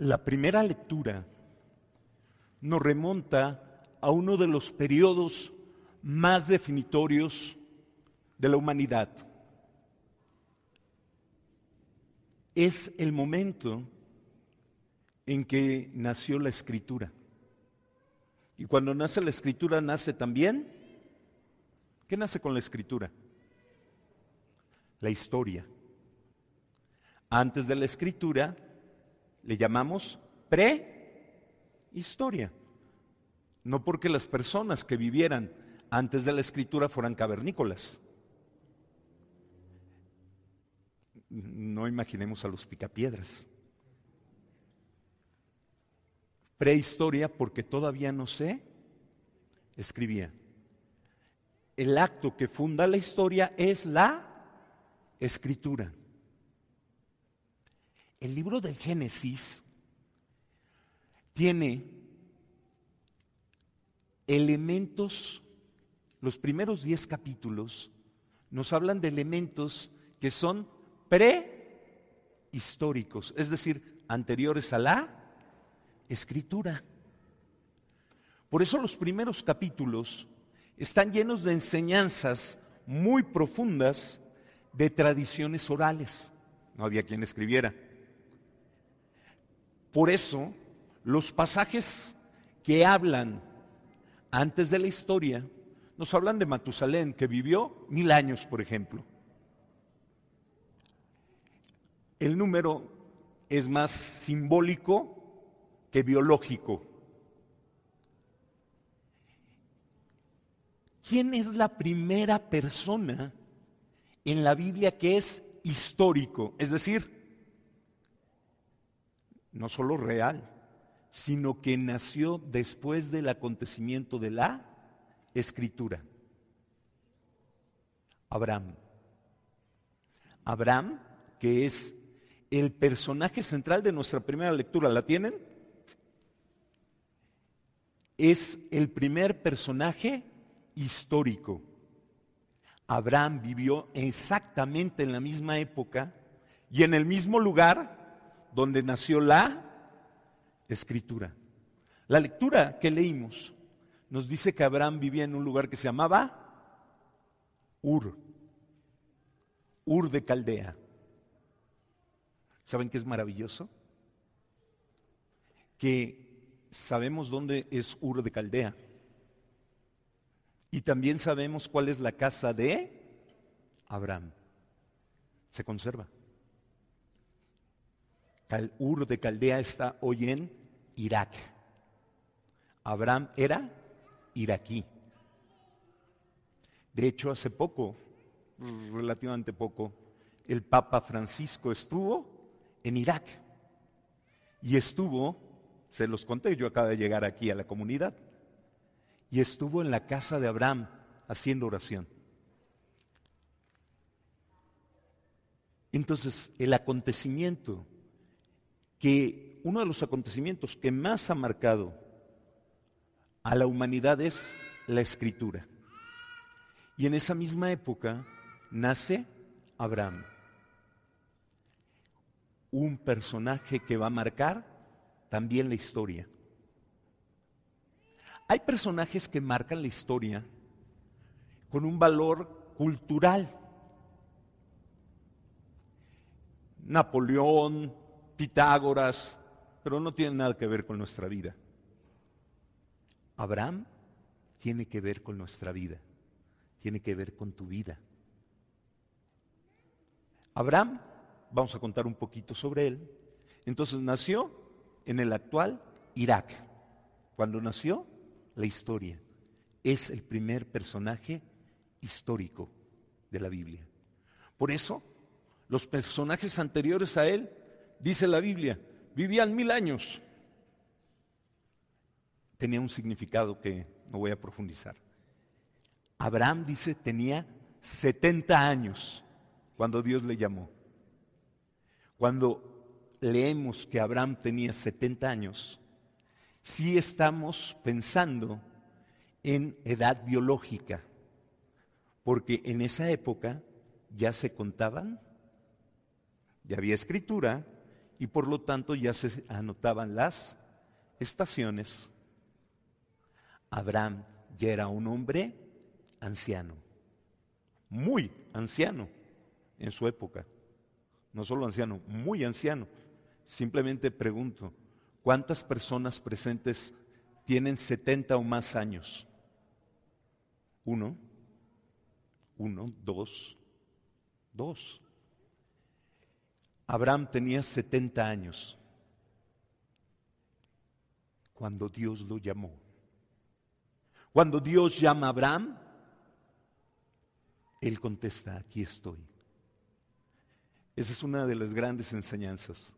La primera lectura nos remonta a uno de los periodos más definitorios de la humanidad. Es el momento en que nació la escritura. Y cuando nace la escritura, nace también, ¿qué nace con la escritura? La historia. Antes de la escritura, le llamamos prehistoria. No porque las personas que vivieran antes de la escritura fueran cavernícolas. No imaginemos a los picapiedras. Prehistoria porque todavía no se escribía. El acto que funda la historia es la escritura. El libro del Génesis tiene elementos, los primeros diez capítulos nos hablan de elementos que son prehistóricos, es decir, anteriores a la escritura. Por eso los primeros capítulos están llenos de enseñanzas muy profundas de tradiciones orales. No había quien escribiera. Por eso, los pasajes que hablan antes de la historia nos hablan de Matusalén, que vivió mil años, por ejemplo. El número es más simbólico que biológico. ¿Quién es la primera persona en la Biblia que es histórico? Es decir, no solo real, sino que nació después del acontecimiento de la escritura. Abraham. Abraham, que es el personaje central de nuestra primera lectura, ¿la tienen? Es el primer personaje histórico. Abraham vivió exactamente en la misma época y en el mismo lugar donde nació la escritura. La lectura que leímos nos dice que Abraham vivía en un lugar que se llamaba Ur, Ur de Caldea. ¿Saben qué es maravilloso? Que sabemos dónde es Ur de Caldea. Y también sabemos cuál es la casa de Abraham. Se conserva. Ur de Caldea está hoy en Irak. Abraham era iraquí. De hecho, hace poco, relativamente poco, el Papa Francisco estuvo en Irak. Y estuvo, se los conté, yo acabo de llegar aquí a la comunidad, y estuvo en la casa de Abraham haciendo oración. Entonces, el acontecimiento que uno de los acontecimientos que más ha marcado a la humanidad es la escritura. Y en esa misma época nace Abraham, un personaje que va a marcar también la historia. Hay personajes que marcan la historia con un valor cultural. Napoleón, Pitágoras, pero no tiene nada que ver con nuestra vida. Abraham tiene que ver con nuestra vida, tiene que ver con tu vida. Abraham, vamos a contar un poquito sobre él, entonces nació en el actual Irak, cuando nació, la historia. Es el primer personaje histórico de la Biblia. Por eso, los personajes anteriores a él, dice la Biblia, vivían mil años. Tenía un significado que no voy a profundizar. Abraham dice tenía 70 años cuando Dios le llamó. Cuando leemos que Abraham tenía 70 años, sí estamos pensando en edad biológica, porque en esa época ya se contaban, ya había escritura y por lo tanto ya se anotaban las estaciones. Abraham ya era un hombre anciano, muy anciano en su época. No solo anciano, muy anciano. Simplemente pregunto, ¿cuántas personas presentes tienen 70 o más años? Uno, uno, dos, dos. Abraham tenía 70 años cuando Dios lo llamó. Cuando Dios llama a Abraham, él contesta, aquí estoy. Esa es una de las grandes enseñanzas.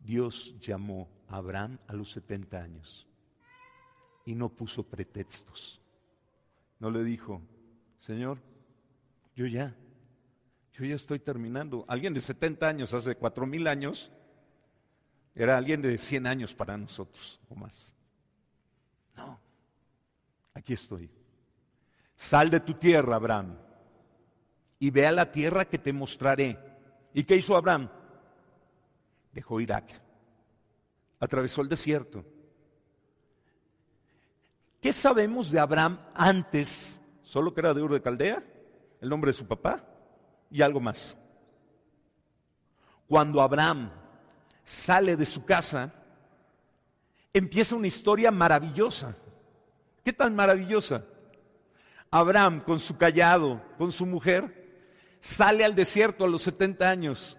Dios llamó a Abraham a los 70 años y no puso pretextos. No le dijo, Señor, yo ya, yo ya estoy terminando. Alguien de 70 años, hace cuatro mil años, era alguien de 100 años para nosotros o más. No, aquí estoy. Sal de tu tierra, Abraham, y ve a la tierra que te mostraré. ¿Y qué hizo Abraham? Dejó Irak, atravesó el desierto. ¿Qué sabemos de Abraham antes? Solo que era de Ur de Caldea, el nombre de su papá y algo más. Cuando Abraham sale de su casa, empieza una historia maravillosa. ¿Qué tan maravillosa? Abraham con su callado, con su mujer, sale al desierto a los 70 años.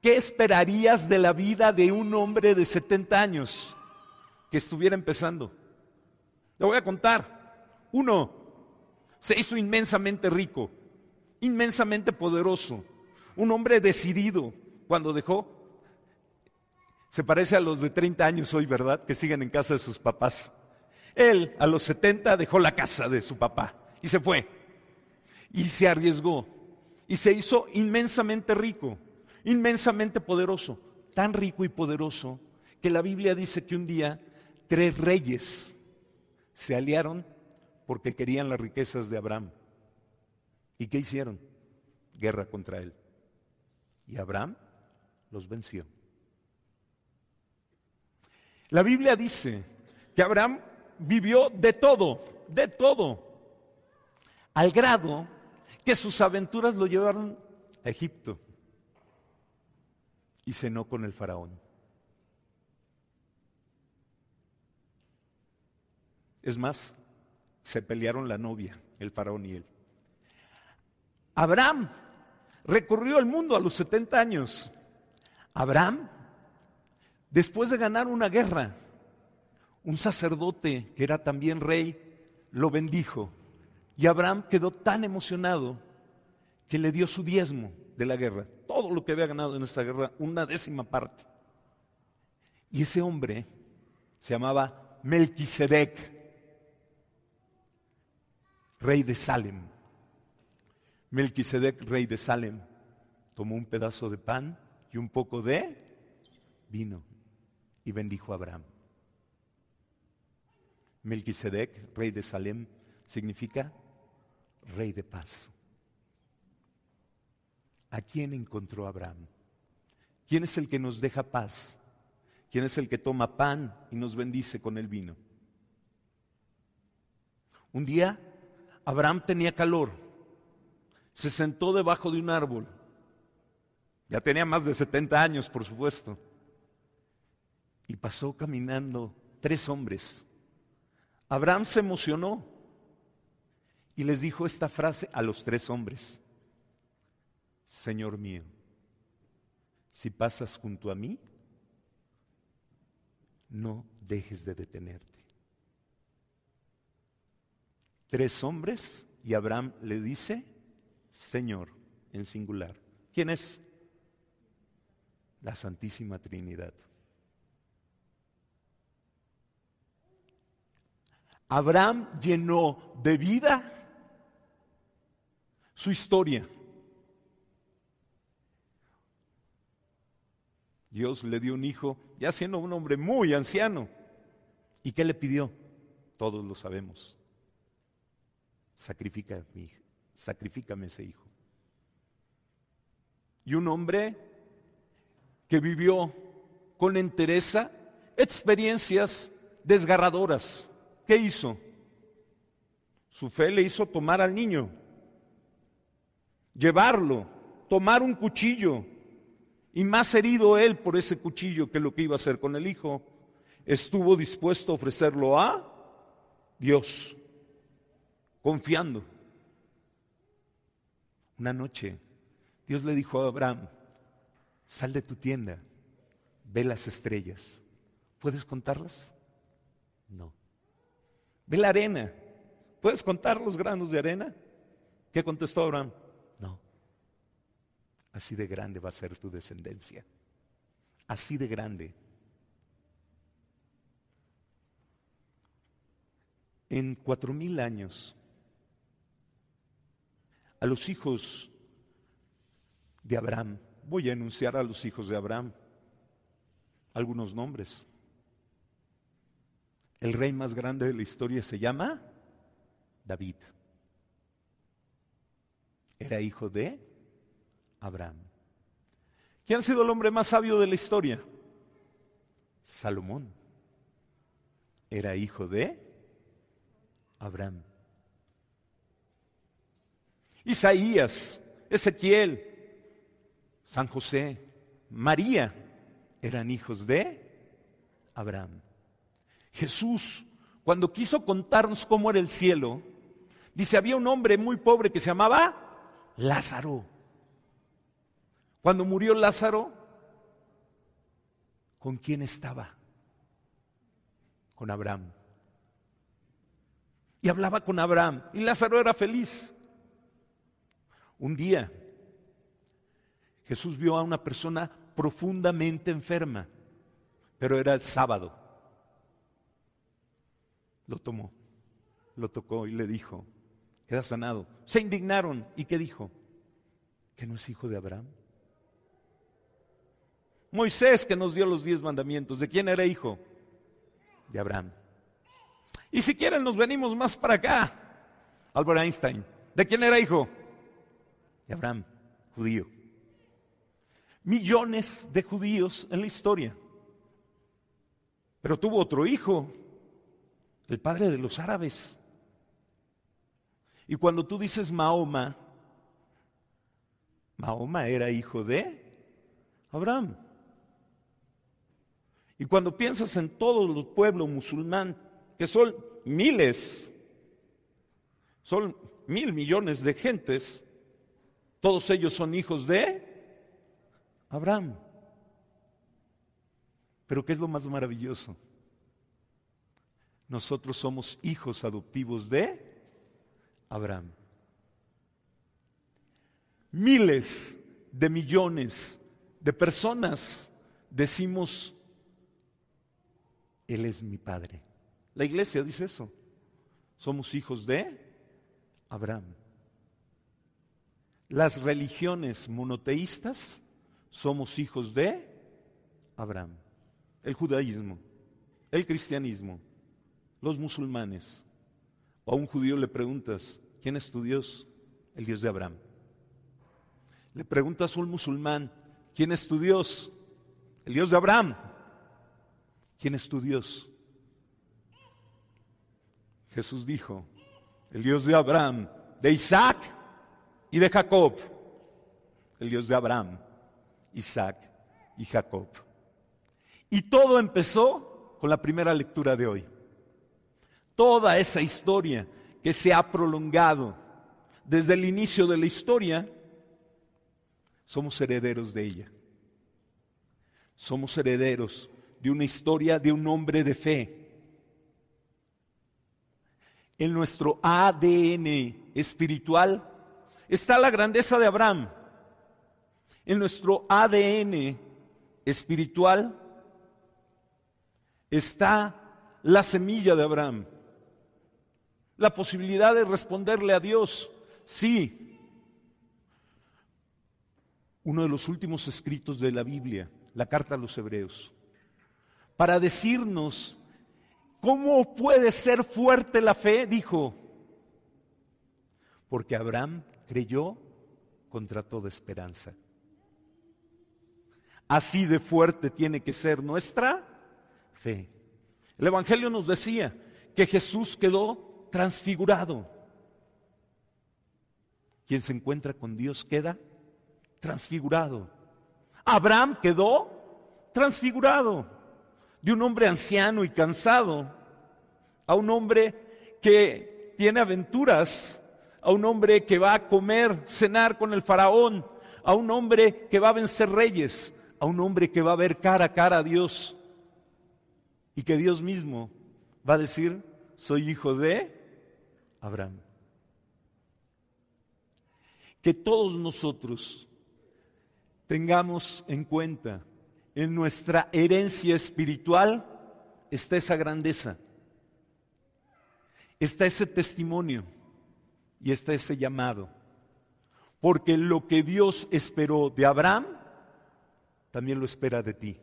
¿Qué esperarías de la vida de un hombre de 70 años que estuviera empezando? Le voy a contar. Uno, se hizo inmensamente rico, inmensamente poderoso, un hombre decidido cuando dejó. Se parece a los de 30 años hoy, ¿verdad? Que siguen en casa de sus papás. Él a los 70 dejó la casa de su papá y se fue. Y se arriesgó y se hizo inmensamente rico, inmensamente poderoso, tan rico y poderoso que la Biblia dice que un día tres reyes se aliaron porque querían las riquezas de Abraham. ¿Y qué hicieron? Guerra contra él. Y Abraham los venció. La Biblia dice que Abraham vivió de todo, de todo, al grado que sus aventuras lo llevaron a Egipto y cenó con el faraón. Es más, se pelearon la novia, el faraón y él. Abraham recorrió el mundo a los 70 años. Abraham, después de ganar una guerra, un sacerdote que era también rey, lo bendijo y Abraham quedó tan emocionado que le dio su diezmo de la guerra, todo lo que había ganado en esa guerra, una décima parte. Y ese hombre se llamaba Melquisedec, rey de Salem. Melquisedec, rey de Salem, tomó un pedazo de pan y un poco de vino y bendijo a Abraham. Melquisedec, rey de Salem, significa rey de paz. ¿A quién encontró Abraham? ¿Quién es el que nos deja paz? ¿Quién es el que toma pan y nos bendice con el vino? Un día Abraham tenía calor, se sentó debajo de un árbol, ya tenía más de 70 años, por supuesto, y pasó caminando tres hombres. Abraham se emocionó y les dijo esta frase a los tres hombres. Señor mío, si pasas junto a mí, no dejes de detenerte. Tres hombres y Abraham le dice, Señor, en singular. ¿Quién es? La Santísima Trinidad. Abraham llenó de vida su historia. Dios le dio un hijo, ya siendo un hombre muy anciano. ¿Y qué le pidió? Todos lo sabemos. Sacrifica mi, sacrifícame ese hijo. Y un hombre que vivió con entereza experiencias desgarradoras. ¿Qué hizo? Su fe le hizo tomar al niño, llevarlo, tomar un cuchillo, y más herido él por ese cuchillo que lo que iba a hacer con el hijo, estuvo dispuesto a ofrecerlo a Dios, confiando. Una noche, Dios le dijo a Abraham, sal de tu tienda, ve las estrellas. ¿Puedes contarlas? No. Ve la arena. ¿Puedes contar los granos de arena? ¿Qué contestó Abraham? No. Así de grande va a ser tu descendencia. Así de grande. En cuatro mil años, a los hijos de Abraham, voy a enunciar a los hijos de Abraham algunos nombres. El rey más grande de la historia se llama David. Era hijo de Abraham. ¿Quién ha sido el hombre más sabio de la historia? Salomón. Era hijo de Abraham. Isaías, Ezequiel, San José, María eran hijos de Abraham. Jesús, cuando quiso contarnos cómo era el cielo, dice, había un hombre muy pobre que se llamaba Lázaro. Cuando murió Lázaro, ¿con quién estaba? Con Abraham. Y hablaba con Abraham. Y Lázaro era feliz. Un día, Jesús vio a una persona profundamente enferma, pero era el sábado. Lo tomó, lo tocó y le dijo, queda sanado. Se indignaron. ¿Y qué dijo? Que no es hijo de Abraham. Moisés que nos dio los diez mandamientos, ¿de quién era hijo? De Abraham. Y si quieren nos venimos más para acá. Albert Einstein, ¿de quién era hijo? De Abraham, judío. Millones de judíos en la historia. Pero tuvo otro hijo, el padre de los árabes. Y cuando tú dices Mahoma, Mahoma era hijo de Abraham. Y cuando piensas en todos los pueblos musulmanes, que son miles, son mil millones de gentes, todos ellos son hijos de Abraham. Pero ¿qué es lo más maravilloso? Nosotros somos hijos adoptivos de Abraham. Miles de millones de personas decimos él es mi Padre. La iglesia dice eso. Somos hijos de Abraham. Las religiones monoteístas somos hijos de Abraham. El judaísmo, el cristianismo, los musulmanes. O a un judío le preguntas, ¿quién es tu Dios? El Dios de Abraham. Le preguntas a un musulmán, ¿quién es tu Dios? El Dios de Abraham. ¿Quién es tu Dios? Jesús dijo, el Dios de Abraham, de Isaac y de Jacob. El Dios de Abraham, Isaac y Jacob. Y todo empezó con la primera lectura de hoy. Toda esa historia que se ha prolongado desde el inicio de la historia, somos herederos de ella. Somos herederos de una historia de un hombre de fe. En nuestro ADN espiritual está la grandeza de Abraham. En nuestro ADN espiritual está la semilla de Abraham. La posibilidad de responderle a Dios, sí. Uno de los últimos escritos de la Biblia, la carta a los hebreos, para decirnos cómo puede ser fuerte la fe, dijo, porque Abraham creyó contra toda esperanza. Así de fuerte tiene que ser nuestra fe. El Evangelio nos decía que Jesús quedó transfigurado. Quien se encuentra con Dios queda transfigurado. Abraham quedó transfigurado de un hombre anciano y cansado a un hombre que tiene aventuras a un hombre que va a comer, cenar con el faraón, a un hombre que va a vencer reyes, a un hombre que va a ver cara a cara a Dios y que Dios mismo va a decir, soy hijo de Abraham. Que todos nosotros tengamos en cuenta en nuestra herencia espiritual está esa grandeza, está ese testimonio y está ese llamado. Porque lo que Dios esperó de Abraham, también lo espera de ti.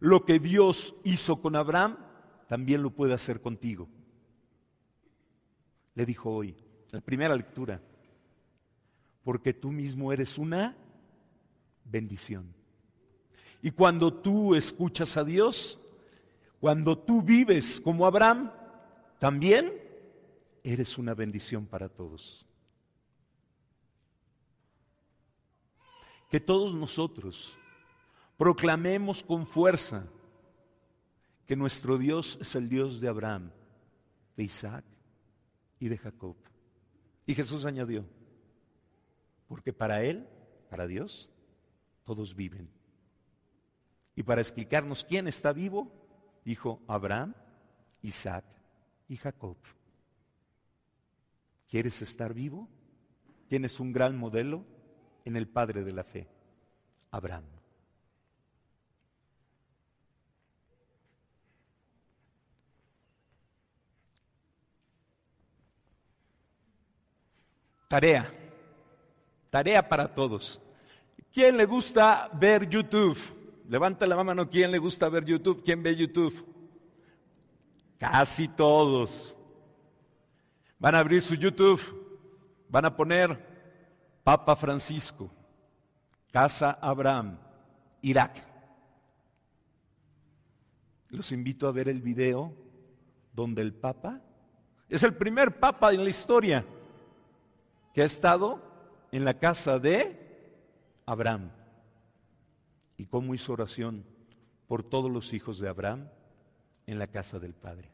Lo que Dios hizo con Abraham, también lo puede hacer contigo. Le dijo hoy, la primera lectura, porque tú mismo eres una bendición. Y cuando tú escuchas a Dios, cuando tú vives como Abraham, también eres una bendición para todos. Que todos nosotros proclamemos con fuerza que nuestro Dios es el Dios de Abraham, de Isaac y de Jacob. Y Jesús añadió, porque para Él, para Dios, todos viven. Y para explicarnos quién está vivo, dijo Abraham, Isaac y Jacob. ¿Quieres estar vivo? Tienes un gran modelo en el padre de la fe, Abraham. Tarea, tarea para todos. ¿Quién le gusta ver YouTube? Levanta la mano, ¿quién le gusta ver YouTube? ¿Quién ve YouTube? Casi todos. Van a abrir su YouTube, van a poner Papa Francisco, Casa Abraham, Irak. Los invito a ver el video donde el Papa es el primer Papa en la historia que ha estado en la casa de Abraham y cómo hizo oración por todos los hijos de Abraham en la casa del Padre.